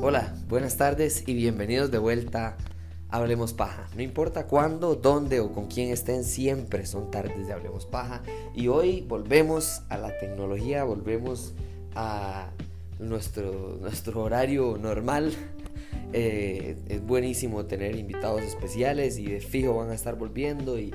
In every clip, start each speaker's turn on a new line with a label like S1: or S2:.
S1: Hola, buenas tardes y bienvenidos de vuelta a Hablemos Paja. No importa cuándo, dónde o con quién estén, siempre son tardes de Hablemos Paja. Y hoy volvemos a la tecnología, volvemos a nuestro, nuestro horario normal. Eh, es buenísimo tener invitados especiales y de fijo van a estar volviendo y,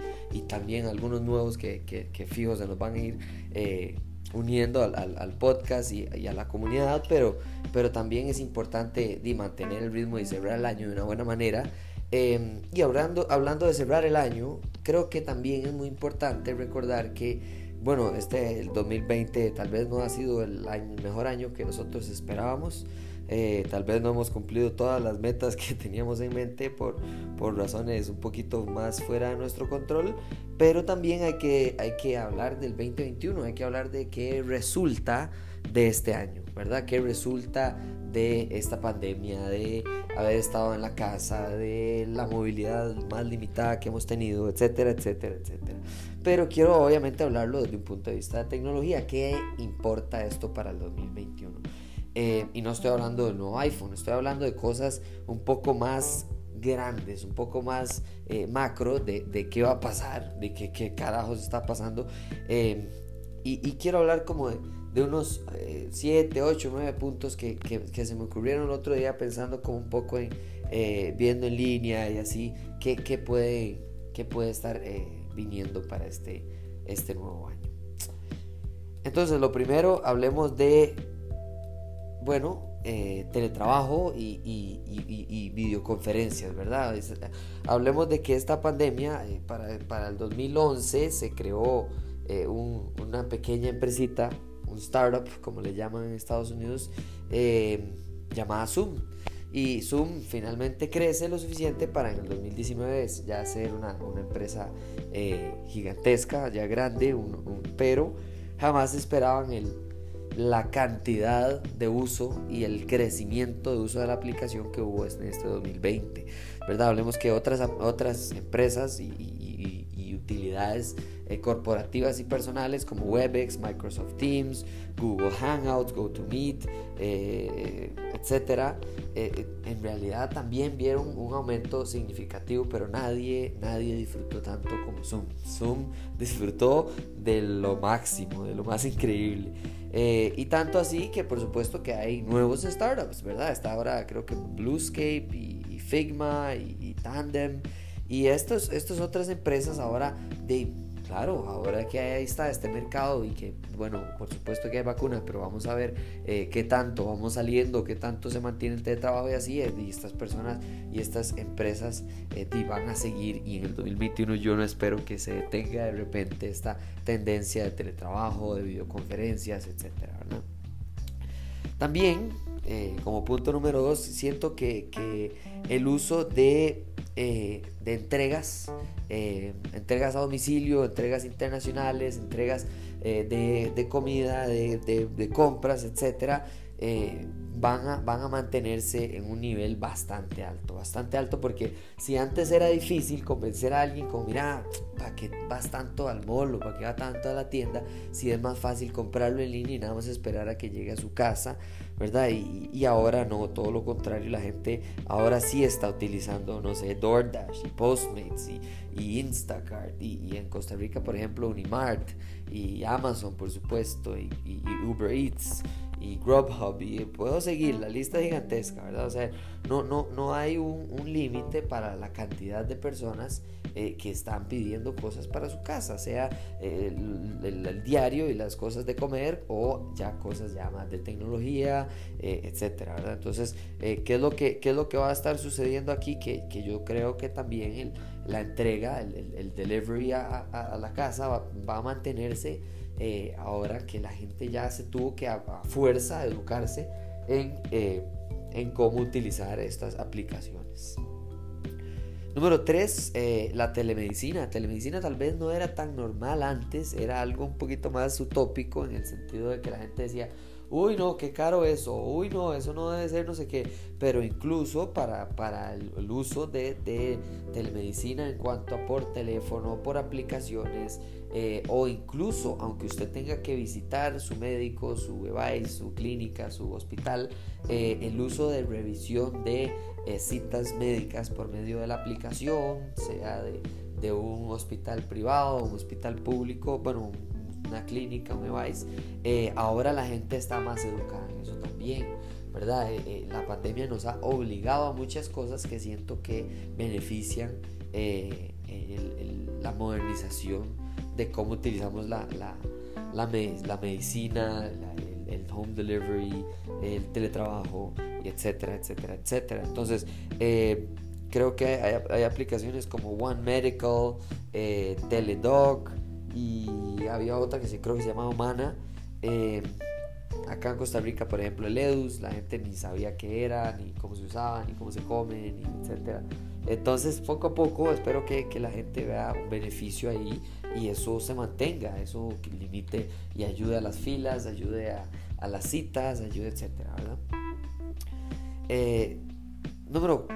S1: también algunos nuevos que, que, fijo se nos van a ir eh, uniendo al, podcast y, a la comunidad, pero, pero también es importante de mantener el ritmo y cerrar el año de una buena manera. Em, y hablando, hablando de cerrar el año, creo que también es muy importante recordar que bueno, este el 2020 tal vez no ha sido el, mejor año que nosotros esperábamos. Eh, tal vez no hemos cumplido todas las metas que teníamos en mente por, por razones un poquito más fuera de nuestro control, pero también hay que, hay que hablar del 2021, hay que hablar de qué resulta de este año, ¿verdad? ¿Qué resulta de esta pandemia, de haber estado en la casa, de la movilidad más limitada que hemos tenido, etcétera, etcétera, etcétera. Pero quiero obviamente hablarlo desde un punto de vista de tecnología. ¿Qué importa esto para el 2021? Eh, y no estoy hablando del nuevo iPhone, estoy hablando de cosas un poco más grandes, un poco más eh, macro de, de, qué va a pasar, de qué, qué carajos está pasando. Eh, y, y, quiero hablar como de, unos 7, 8, 9 puntos que, que, que, se me ocurrieron el otro día pensando como un poco en viendo en línea y así, qué, qué puede, qué puede estar viniendo para este, este nuevo año. Entonces, lo primero, hablemos de, bueno, eh, teletrabajo y, videoconferencias, ¿verdad? hablemos de que esta pandemia, eh, para, el 2011, se creó eh, una pequeña empresita, un startup, como le llaman en Estados Unidos, llamada Zoom. Y Zoom finalmente crece lo suficiente para en el 2019 ya ser una, empresa gigantesca, ya grande, pero jamás esperaban el, la cantidad de uso y el crecimiento de uso de la aplicación que hubo en este 2020. ¿verdad? Hablemos que otras, otras empresas y utilidades eh, corporativas y personales como Webex, Microsoft Teams, Google Hangouts, GoToMeet, eh, etcétera, eh, en realidad también vieron un aumento significativo, pero nadie, nadie disfrutó tanto como Zoom. Zoom disfrutó de lo máximo, de lo más increíble. Y tanto así que por supuesto que hay nuevos startups, ¿verdad? Está ahora creo que Bluescape y, Figma y, Tandem. Y estas estos otras empresas ahora, de, claro, ahora que ahí está este mercado y que, bueno, por supuesto que hay vacunas, pero vamos a ver eh, qué tanto vamos saliendo, qué tanto se mantiene el teletrabajo y así, eh, y estas personas y estas empresas eh, van a seguir y en el 2021 yo no espero que se detenga de repente esta tendencia de teletrabajo, de videoconferencias, etcétera, También, como punto número dos, siento que, el uso de eh, de entregas, eh, entregas a domicilio, entregas internacionales, entregas eh, de, comida, de, compras, etcétera, van, a, van a mantenerse en un nivel bastante alto, bastante alto porque si antes era difícil convencer a alguien como, mira, ¿para qué vas tanto al mall o para qué va tanto a la tienda? Si es más fácil comprarlo en línea y nada más esperar a que llegue a su casa ¿verdad? Y, ahora no, todo lo contrario, la gente ahora sí está utilizando, no sé, DoorDash y Postmates y, y Instacart y, en Costa Rica, por ejemplo, Unimart y Amazon, por supuesto, y, Uber Eats y Grubhub y puedo seguir, la lista gigantesca, ¿verdad? O sea, no, no, no hay un, un límite para la cantidad de personas eh, que están pidiendo cosas para su casa, sea eh, el, diario y las cosas de comer o ya cosas ya más de tecnología, eh, etcétera, ¿verdad? Entonces, ¿qué, es lo que, ¿qué es lo que va a estar sucediendo aquí? Que, que yo creo que también la entrega, el, delivery a, la casa va, a mantenerse ahora que la gente ya se tuvo que a, fuerza educarse en, en cómo utilizar estas aplicaciones. Número 3, eh, la telemedicina. Telemedicina tal vez no era tan normal antes, era algo un poquito más utópico en el sentido de que la gente decía, uy no, qué caro eso, uy no, eso no debe ser no sé qué, pero incluso para, para el, uso de, de, telemedicina en cuanto a por teléfono, por aplicaciones, eh, o incluso aunque usted tenga que visitar su médico, su device, su clínica, su hospital, eh, el uso de revisión de eh, citas médicas por medio de la aplicación, sea de, de un hospital privado, un hospital público, bueno, una clínica, un device, eh, ahora la gente está más educada en eso también, ¿verdad? Eh, eh, la pandemia nos ha obligado a muchas cosas que siento que benefician la modernización de cómo utilizamos la, la, la, la medicina, el, home delivery, el teletrabajo, etcétera, etcétera, etcétera. Entonces, creo que hay, hay, aplicaciones como One Medical, Teledoc, y había otra que sí creo que se llamaba Humana. Eh, acá en Costa Rica, por ejemplo, el EDUS, la gente ni sabía qué era, ni cómo se usaba, ni cómo se come, ni etcétera. Entonces, poco a poco, espero que, que, la gente vea un beneficio ahí y eso se mantenga, eso limite y ayude a las filas, ayude a, las citas, ayude, etcétera, ¿verdad? Eh, número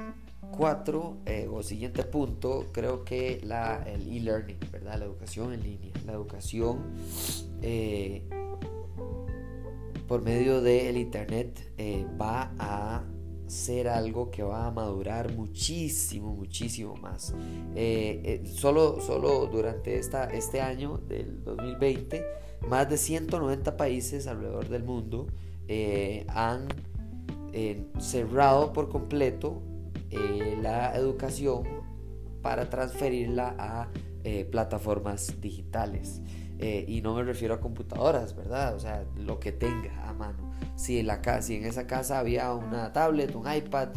S1: cuatro, eh, o siguiente punto, creo que la, el e-learning, ¿verdad? La educación en línea. La educación eh, por medio del internet va a ser algo que va a madurar muchísimo, muchísimo más. solo, solo durante esta, este año del 2020, más de 190 países alrededor del mundo han cerrado por completo eh, la educación para transferirla a eh, plataformas digitales. Eh, y no me refiero a computadoras, ¿verdad? O sea, lo que tenga a mano. Si en, la, si en esa casa había una tablet, un iPad,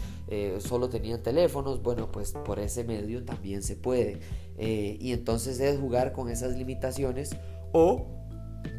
S1: solo tenían teléfonos, bueno, pues por ese medio también se puede. y entonces es jugar con esas limitaciones o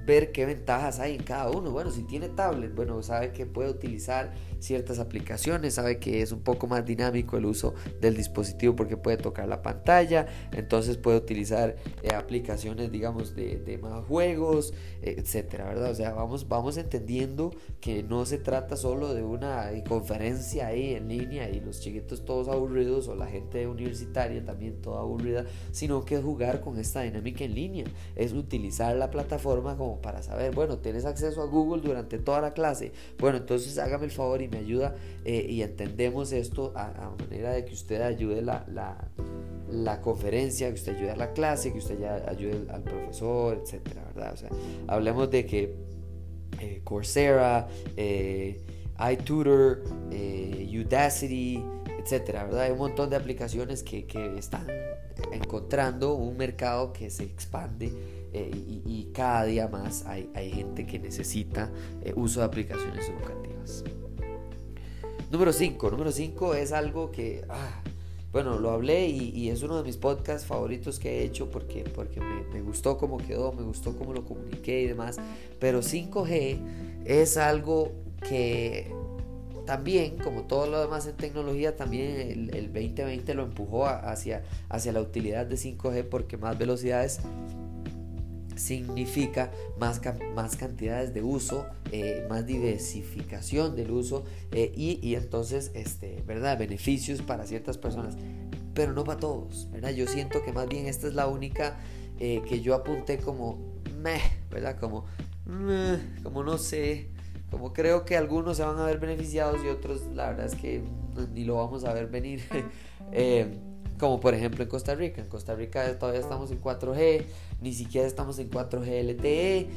S1: ver qué ventajas hay en cada uno. Bueno, si tiene tablet, bueno, sabe que puede utilizar ciertas aplicaciones, sabe que es un poco más dinámico el uso del dispositivo porque puede tocar la pantalla, entonces puede utilizar eh, aplicaciones, digamos, de, más juegos, etcétera, ¿verdad? O sea, vamos, vamos entendiendo que no se trata solo de una conferencia ahí en línea y los chiquitos todos aburridos o la gente universitaria también toda aburrida, sino que es jugar con esta dinámica en línea, es utilizar la plataforma como para saber, bueno, tienes acceso a Google durante toda la clase, bueno, entonces hágame el favor y me ayuda eh, y entendemos esto a, manera de que usted ayude la, la, conferencia, que usted ayude a la clase, que usted ya ayude al profesor, etcétera, ¿verdad? O sea, hablemos de que eh, Coursera, eh, iTutor, Udacity, etcétera, ¿verdad? Hay un montón de aplicaciones que, que están encontrando un mercado que se expande y, cada día más hay, hay gente que necesita uso de aplicaciones educativas. Número 5. Número 5 es algo que, ah, bueno, lo hablé y, es uno de mis podcasts favoritos que he hecho porque, porque me, gustó cómo quedó, me gustó cómo lo comuniqué y demás. Pero 5G es algo que también, como todo lo demás en tecnología, también el, el 2020 lo empujó hacia, hacia la utilidad de 5G porque más velocidades significa más, más cantidades de uso, eh, más diversificación del uso eh, y, entonces, este, ¿verdad? Beneficios para ciertas personas, pero no para todos, ¿verdad? Yo siento que más bien esta es la única eh, que yo apunté como, meh, ¿verdad? Como, como no sé, como creo que algunos se van a ver beneficiados y otros la verdad es que ni lo vamos a ver venir. como por ejemplo en Costa Rica. En Costa Rica todavía estamos en 4G, ni siquiera estamos en 4G LTE,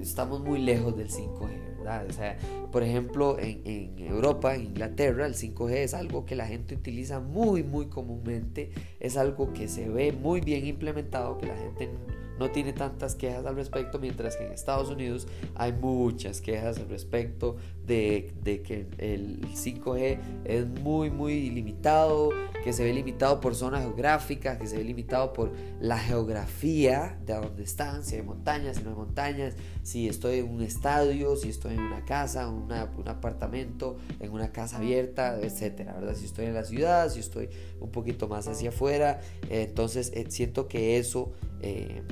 S1: estamos muy lejos del 5G, ¿verdad? O sea, por ejemplo, en, en, Europa, en Inglaterra, el 5G es algo que la gente utiliza muy, muy comúnmente, es algo que se ve muy bien implementado, que la gente no tiene tantas quejas al respecto, mientras que en Estados Unidos hay muchas quejas al respecto de, que el 5G es muy, muy limitado, que se ve limitado por zonas geográficas, que se ve limitado por la geografía de donde están, si hay montañas, si no hay montañas, si estoy en un estadio, si estoy en una casa, un apartamento, en una casa abierta, etcétera, ¿verdad? Si estoy en la ciudad, si estoy un poquito más hacia afuera, entonces eh, siento que eso eh,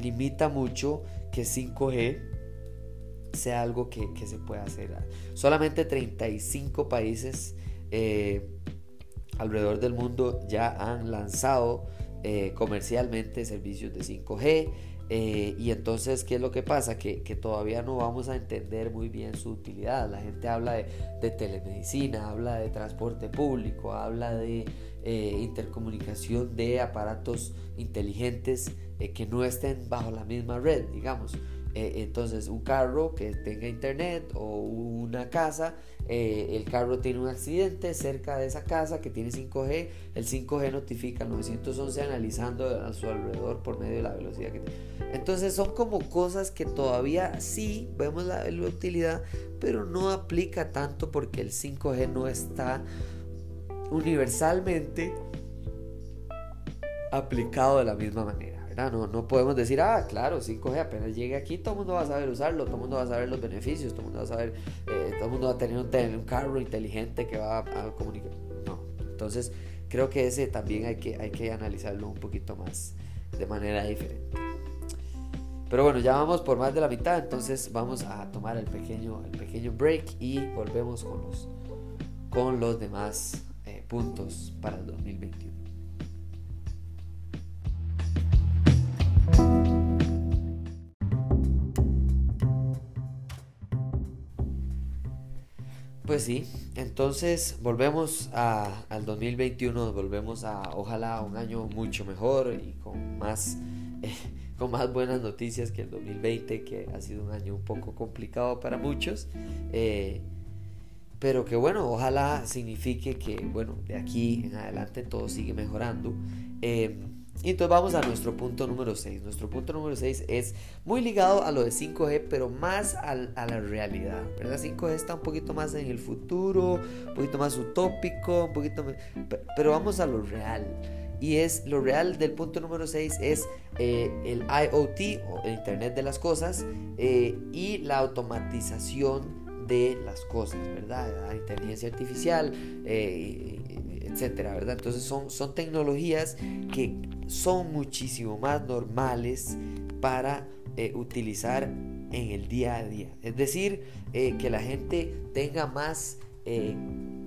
S1: limita mucho que 5G sea algo que, se pueda hacer. Solamente 35 países eh, alrededor del mundo ya han lanzado eh, comercialmente servicios de 5G. Eh, y entonces, ¿qué es lo que pasa? Que, todavía no vamos a entender muy bien su utilidad. La gente habla de, telemedicina, habla de transporte público, habla de intercomunicación de aparatos inteligentes que no estén bajo la misma red, digamos. Eh, entonces, un carro que tenga internet o una casa, eh, el carro tiene un accidente cerca de esa casa que tiene 5G, el 5G notifica al 911 analizando a su alrededor por medio de la velocidad que tiene. Entonces, son como cosas que todavía sí vemos la, la utilidad, pero no aplica tanto porque el 5G no está universalmente aplicado de la misma manera. No, no podemos decir, ah, claro, 5G apenas llegue aquí, todo el mundo va a saber usarlo, todo el mundo va a saber los beneficios, todo el mundo va a saber, eh, todo el mundo va a tener un, carro inteligente que va a, comunicar. No, entonces creo que ese también hay que, hay que analizarlo un poquito más de manera diferente. Pero bueno, ya vamos por más de la mitad, entonces vamos a tomar el pequeño, el pequeño break y volvemos con los, con los demás eh, puntos para el 2021. Pues sí, entonces volvemos a, al 2021, volvemos a ojalá un año mucho mejor y con más, eh, con más buenas noticias que el 2020, que ha sido un año un poco complicado para muchos. Eh, pero que bueno, ojalá signifique que bueno, de aquí en adelante todo sigue mejorando. Eh, y entonces vamos a nuestro punto número 6. Nuestro punto número 6 es muy ligado a lo de 5G, pero más a la realidad. ¿verdad? 5G está un poquito más en el futuro, un poquito más utópico, un poquito pero vamos a lo real. Y es lo real del punto número 6 es eh, el IoT o el Internet de las Cosas eh, y la automatización de las cosas, ¿verdad? La inteligencia artificial, eh, etcétera, ¿verdad? Entonces son, son tecnologías que son muchísimo más normales para eh, utilizar en el día a día. Es decir, eh, que la gente tenga más eh,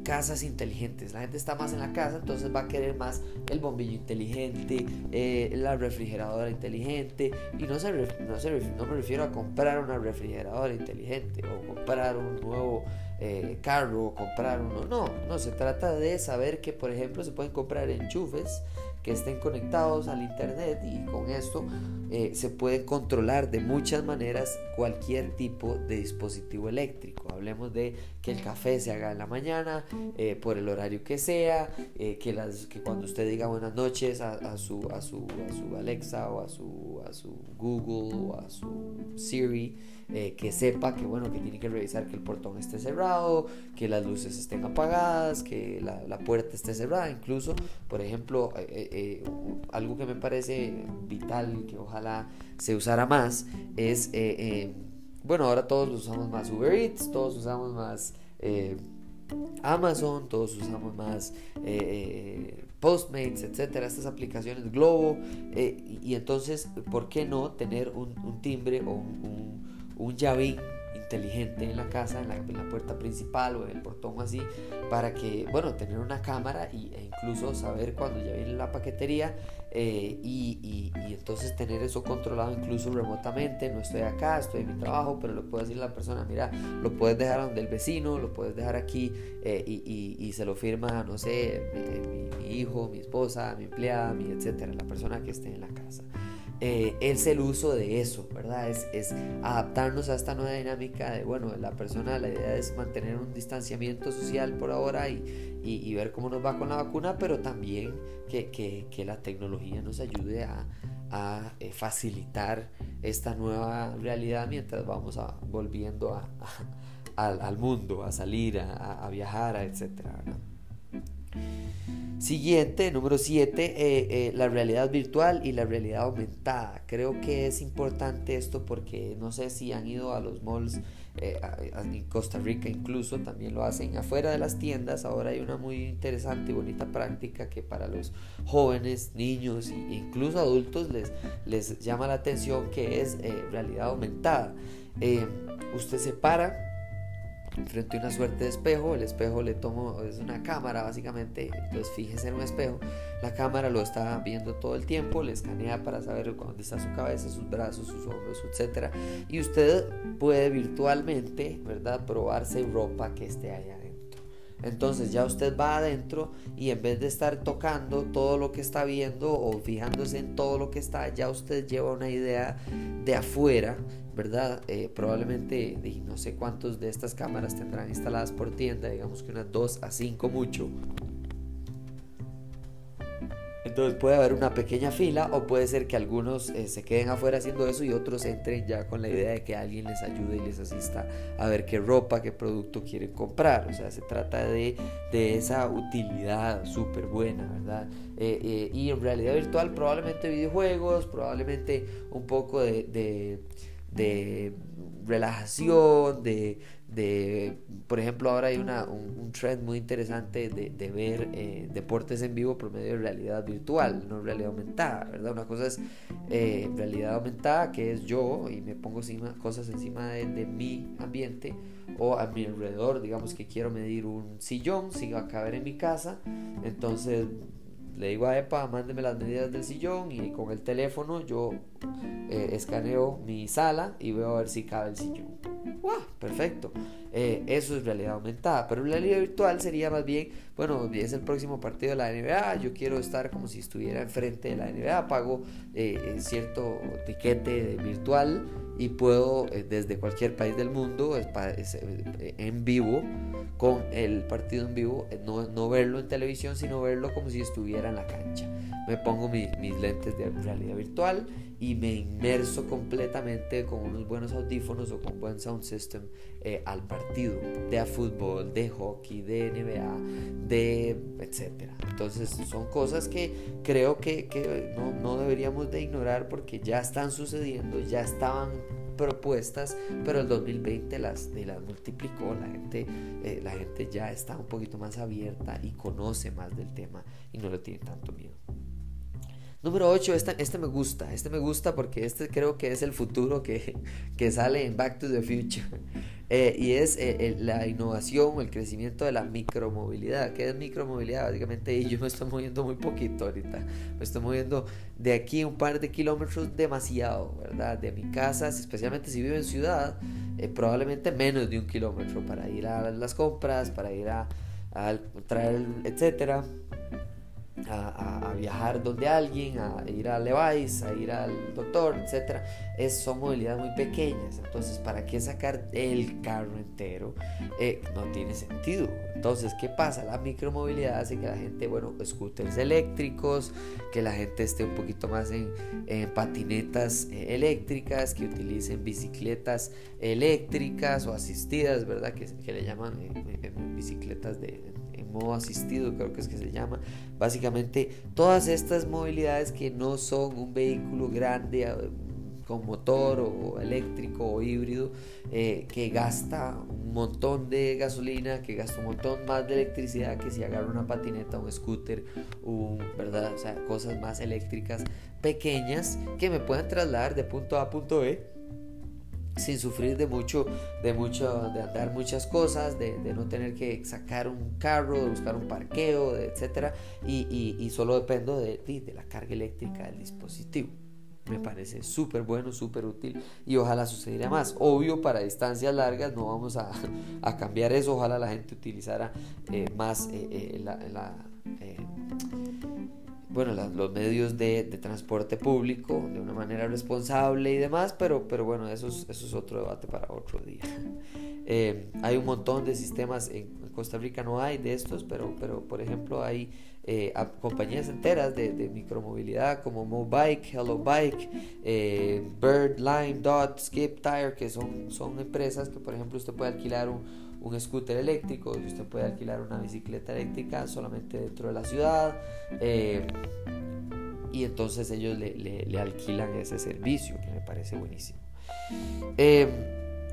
S1: casas inteligentes. La gente está más en la casa, entonces va a querer más el bombillo inteligente, la refrigeradora inteligente. Y no, se, no, se, no me refiero a comprar una refrigeradora inteligente o comprar un nuevo carro o comprar uno. No, no, se trata de saber que, por ejemplo, se pueden comprar enchufes que estén conectados al internet y con esto eh, se puede controlar de muchas maneras cualquier tipo de dispositivo eléctrico. Hablemos de que el café se haga en la mañana, eh, por el horario que sea, eh, que, las, que cuando usted diga buenas noches a, su, a, su, a su Alexa o a su, a su Google o a su Siri, eh, que sepa que bueno, que tiene que revisar que el portón esté cerrado, que las luces estén apagadas, que la, la puerta esté cerrada. Incluso, por ejemplo, eh, eh, algo que me parece vital, que ojalá se usara más, es, bueno, ahora todos usamos más Uber Eats, todos usamos más... Amazon, todos usamos más Postmates, etcétera, estas aplicaciones Globo, y, entonces, ¿por qué no tener un, un timbre o un, un llave inteligente en la casa, en la, puerta principal o en el portón así, para que, bueno, tener una cámara y, e incluso saber cuando ya viene la paquetería eh, y, entonces tener eso controlado incluso remotamente. No estoy acá, estoy en mi trabajo, pero le puedo decir a la persona, mira, lo puedes dejar donde el vecino, lo puedes dejar aquí eh, y, se lo firma, no sé, mi, mi, hijo, mi esposa, mi empleada, mi etcétera, la persona que esté en la casa. Es el uso de eso, ¿verdad? Es, adaptarnos a esta nueva dinámica de, bueno, la persona, la idea es mantener un distanciamiento social por ahora y, ver cómo nos va con la vacuna, pero también que, que, que la tecnología nos ayude a, eh, facilitar esta nueva realidad mientras vamos volviendo al, al, mundo, a salir, a, viajar, ¿verdad? Siguiente, número 7, eh, eh, la realidad virtual y la realidad aumentada. Creo que es importante esto porque no sé si han ido a los malls eh, en Costa Rica incluso, también lo hacen afuera de las tiendas. Ahora hay una muy interesante y bonita práctica que para los jóvenes, niños e incluso adultos les, les llama la atención que es realidad aumentada. usted se para frente a una suerte de espejo, el espejo le tomo, es una cámara básicamente, entonces fíjese en un espejo, la cámara lo está viendo todo el tiempo, le escanea para saber dónde está su cabeza, sus brazos, sus hombros, etc. Y usted puede virtualmente, ¿verdad?, probarse ropa que esté allá. Entonces ya usted va adentro y en vez de estar tocando todo lo que está viendo o fijándose en todo lo que está, ya usted lleva una idea de afuera ¿verdad? Eh, probablemente no sé cuántos de estas cámaras tendrán instaladas por tienda, digamos que unas 2 a 5 mucho. Entonces puede haber una pequeña fila o puede ser que algunos eh, se queden afuera haciendo eso y otros entren ya con la idea de que alguien les ayude y les asista a ver qué ropa, qué producto quieren comprar. O sea, se trata de, de esa utilidad súper buena, ¿verdad? Eh, y en realidad virtual probablemente videojuegos, probablemente un poco de relajación, de, de, por ejemplo, ahora hay una, un, trend muy interesante de, de ver eh, deportes en vivo por medio de realidad virtual, no realidad aumentada, ¿verdad? Una cosa es eh, realidad aumentada, que es yo y me pongo encima, cosas encima de, de, mi ambiente o a mi alrededor, digamos que quiero medir un sillón, si va a caber en mi casa, entonces le digo a EPA, mándeme las medidas del sillón y con el teléfono yo eh, escaneo mi sala y veo a ver si cabe el sillón. ¡Wow! Perfecto. Eh, eso es realidad aumentada. Pero realidad virtual sería más bien, bueno, es el próximo partido de la NBA, yo quiero estar como si estuviera enfrente de la NBA, pago eh, cierto tiquete virtual y puedo desde cualquier país del mundo en vivo con el partido en vivo, no, no verlo en televisión, sino verlo como si estuviera en la cancha. Me pongo mis, mis lentes de realidad virtual y me inmerso completamente con unos buenos audífonos o con buen sound system eh, al partido de fútbol, de hockey, de NBA, de etcétera. Entonces son cosas que creo que, que no, no, deberíamos de ignorar porque ya están sucediendo, ya estaban propuestas, pero el 2020 las, las multiplicó, la gente, eh, la gente ya está un poquito más abierta y conoce más del tema y no le tiene tanto miedo. Número 8, este, este, me gusta, este me gusta porque este creo que es el futuro que, que sale en Back to the Future. Eh, y es eh, la innovación, el crecimiento de la micromovilidad. ¿Qué es micromovilidad? Básicamente, y yo me estoy moviendo muy poquito ahorita. Me estoy moviendo de aquí un par de kilómetros demasiado, ¿verdad? De mi casa, especialmente si vivo en ciudad, eh, probablemente menos de un kilómetro para ir a las compras, para ir a, a traer, etcétera a, viajar donde alguien, a ir a Levi's, a ir al doctor, etc. Es, son movilidades muy pequeñas. Entonces, ¿para qué sacar el carro entero? Eh, no tiene sentido. Entonces, ¿qué pasa? La micromovilidad hace que la gente, bueno, scooters eléctricos, que la gente esté un poquito más en, patinetas eh, eléctricas, que utilicen bicicletas eléctricas o asistidas, ¿verdad? Que, que le llaman eh, bicicletas de modo asistido, creo que es que se llama. Básicamente, todas estas movilidades que no son un vehículo grande eh, con motor o eléctrico o híbrido eh, que gasta un montón de gasolina, que gasta un montón más de electricidad que si agarra una patineta, un scooter, un, ¿verdad? Cosas más eléctricas pequeñas que me puedan trasladar de punto A a punto B sin sufrir de mucho, de mucho, de andar muchas cosas, de, no tener que sacar un carro, de buscar un parqueo, etcétera, y, solo dependo de, de, la carga eléctrica del dispositivo. Me parece súper bueno, súper útil y ojalá sucediera más. Obvio, para distancias largas no vamos a, cambiar eso. Ojalá la gente utilizara eh, más eh, eh, la bueno, los medios de, transporte público de una manera responsable y demás, pero, pero bueno, eso es, eso es otro debate para otro día. Eh, hay un montón de sistemas, en Costa Rica no hay de estos, pero, pero por ejemplo hay eh, compañías enteras de, de, micromovilidad como Mobike, Hello Bike, eh, Bird, Lime, Dot, Skip Tire, que son, son empresas que por ejemplo usted puede alquilar un un scooter eléctrico, y usted puede alquilar una bicicleta eléctrica solamente dentro de la ciudad. Eh, y entonces ellos le, alquilan ese servicio, que me parece buenísimo. Eh,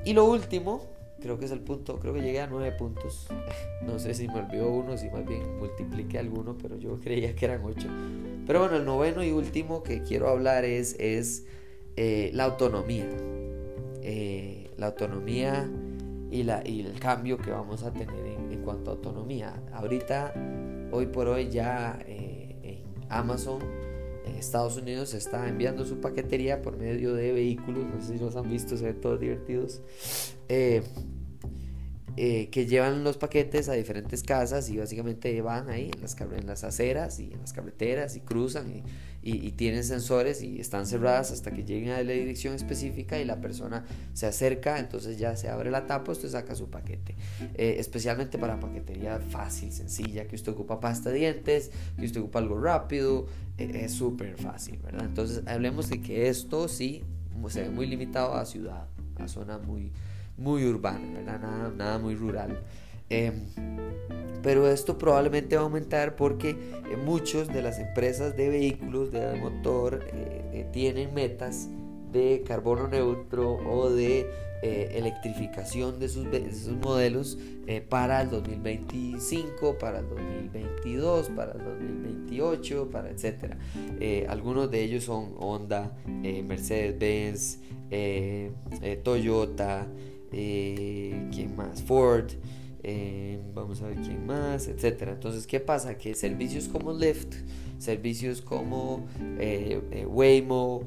S1: y lo último, creo que es el punto, creo que llegué a nueve puntos. No sé si me olvidó uno, si más bien multipliqué alguno, pero yo creía que eran ocho. Pero bueno, el noveno y último que quiero hablar es, es eh, la autonomía. la autonomía y, la, y el cambio que vamos a tener en, cuanto a autonomía. Ahorita, hoy por hoy ya eh, en Amazon, en Estados Unidos, está enviando su paquetería por medio de vehículos, no sé si los han visto, se ven todos divertidos. Eh, eh, que llevan los paquetes a diferentes casas y básicamente van ahí en las, aceras y en las carreteras y cruzan y, y, tienen sensores y están cerradas hasta que lleguen a la dirección específica y la persona se acerca, entonces ya se abre la tapa, usted saca su paquete. Eh, especialmente para paquetería fácil, sencilla, que usted ocupa pasta dientes, que usted ocupa algo rápido, eh, es súper fácil, ¿verdad? Entonces hablemos de que esto sí se ve muy limitado a ciudad, a zona muy muy urbana, ¿verdad? Nada, nada muy rural. Em, pero esto probablemente va a aumentar porque eh, muchos de las empresas de vehículos de motor eh, eh, tienen metas de carbono neutro o de electrificación de sus, sus modelos para el 2025, para el 2022, para el 2028, para etcétera. algunos de ellos son Honda, Mercedes-Benz, Toyota, eh, ¿quién más? Ford, eh, vamos a ver quién más, etcétera. Entonces, ¿qué pasa? Que servicios como Lyft, servicios como eh, Waymo,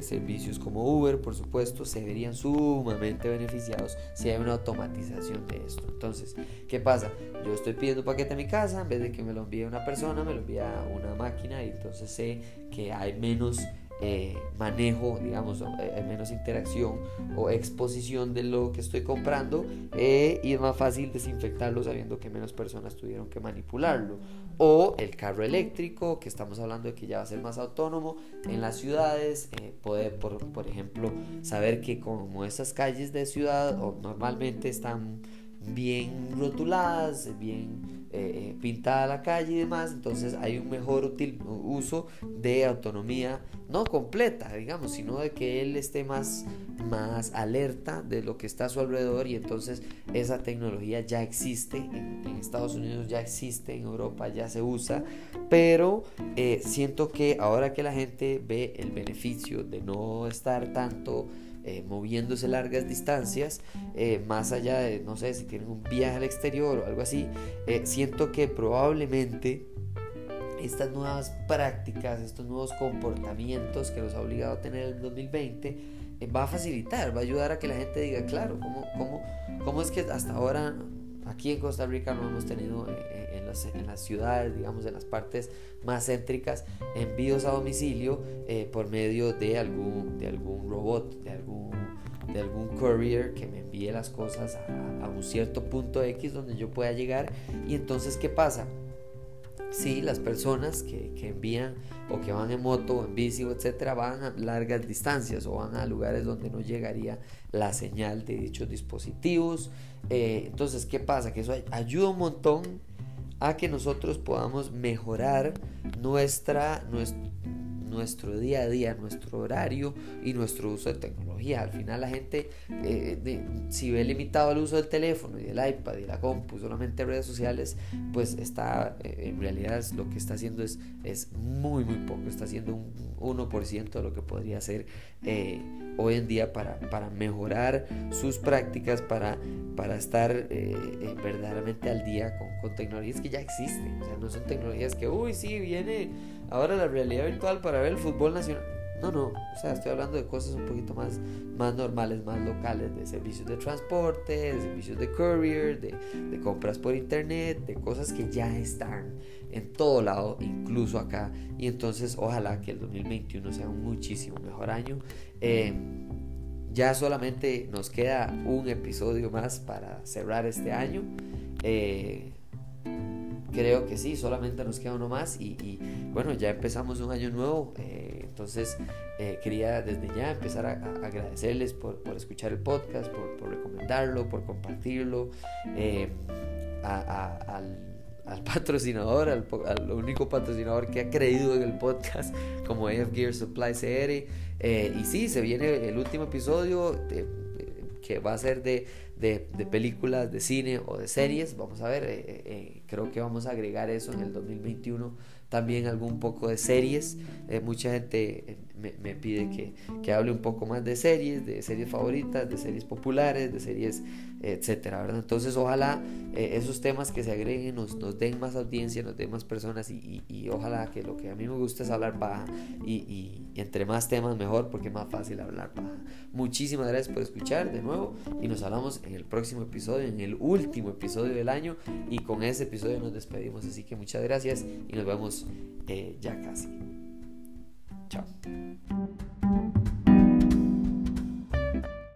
S1: servicios como Uber, por supuesto, se verían sumamente beneficiados si hay una automatización de esto. Entonces, ¿qué pasa? Yo estoy pidiendo un paquete a mi casa, en vez de que me lo envíe una persona, me lo envía una máquina y entonces sé que hay menos eh, manejo, digamos, eh, menos interacción o exposición de lo que estoy comprando eh, y es más fácil desinfectarlo sabiendo que menos personas tuvieron que manipularlo. O el carro eléctrico, que estamos hablando de que ya va a ser más autónomo en las ciudades, poder, por, por ejemplo, saber que como esas calles de ciudad normalmente están bien rotuladas, bien eh, eh, pintada la calle y demás, entonces hay un mejor útil, uso de autonomía, no completa, digamos, sino de que él esté más, más alerta de lo que está a su alrededor y entonces esa tecnología ya existe, en, Estados Unidos ya existe, en Europa ya se usa, pero eh, siento que ahora que la gente ve el beneficio de no estar tanto eh, moviéndose largas distancias, eh, más allá de, no sé, si tienen un viaje al exterior o algo así, eh, siento que probablemente estas nuevas prácticas, estos nuevos comportamientos que nos ha obligado a tener el 2020, va a facilitar, va a ayudar a que la gente diga, claro, ¿cómo, cómo, cómo es que hasta ahora aquí en Costa Rica no hemos tenido en, las, en, las, ciudades, digamos, en las partes más céntricas, envíos a domicilio por medio de algún, de algún robot, de algún de algún courier que me envíe las cosas a, un cierto punto X donde yo pueda llegar. Y entonces, ¿qué pasa? Si las personas que, que, envían o que van en moto o en bici, etcétera, van a largas distancias o van a lugares donde no llegaría la señal de dichos dispositivos. Eh, entonces, ¿qué pasa? Que eso ayuda un montón a que nosotros podamos mejorar nuestra nuestro día a día, nuestro horario y nuestro uso de tecnología. Al final la gente, eh, si ve limitado el uso del teléfono y del iPad y la compu, solamente redes sociales, pues está, eh, en realidad lo que está haciendo es, es muy, muy poco, está haciendo un 1% de lo que podría ser eh, hoy en día para, para mejorar sus prácticas, para, para estar verdaderamente al día con, con tecnologías que ya existen. O sea, no son tecnologías que, uy, sí, viene ahora la realidad virtual para ver el fútbol nacional. No, no, o sea, estoy hablando de cosas un poquito más, más normales, más locales, de servicios de transporte, de servicios de courier, de, compras por internet, de cosas que ya están en todo lado, incluso acá. Y entonces ojalá que el 2021 sea un muchísimo mejor año. Eh, ya solamente nos queda un episodio más para cerrar este año. Eh, creo que sí, solamente nos queda uno más y, bueno, ya empezamos un año nuevo, eh, entonces eh, quería desde ya empezar a, agradecerles por, por, escuchar el podcast, por, por recomendarlo, por compartirlo, eh, al, al, patrocinador, al, al, único patrocinador que ha creído en el podcast como AF Gear Supply CR. y sí, se viene el último episodio que va a ser de de, películas, de cine o de series. Vamos a ver, eh, creo que vamos a agregar eso en el 2021 también algún poco de series. Eh, mucha gente eh, me, pide que, que, hable un poco más de series, de series favoritas, de series populares, de series, etcétera, ¿verdad? Entonces, ojalá eh, esos temas que se agreguen nos, den más audiencia, nos den más personas y, ojalá que lo que a mí me gusta es hablar paja y, entre más temas mejor porque es más fácil hablar paja. Muchísimas gracias por escuchar de nuevo y nos hablamos en el próximo episodio, en el último episodio del año y con ese episodio nos despedimos, así que muchas gracias y nos vemos eh, ya casi. Chao.